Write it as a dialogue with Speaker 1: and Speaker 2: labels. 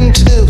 Speaker 1: And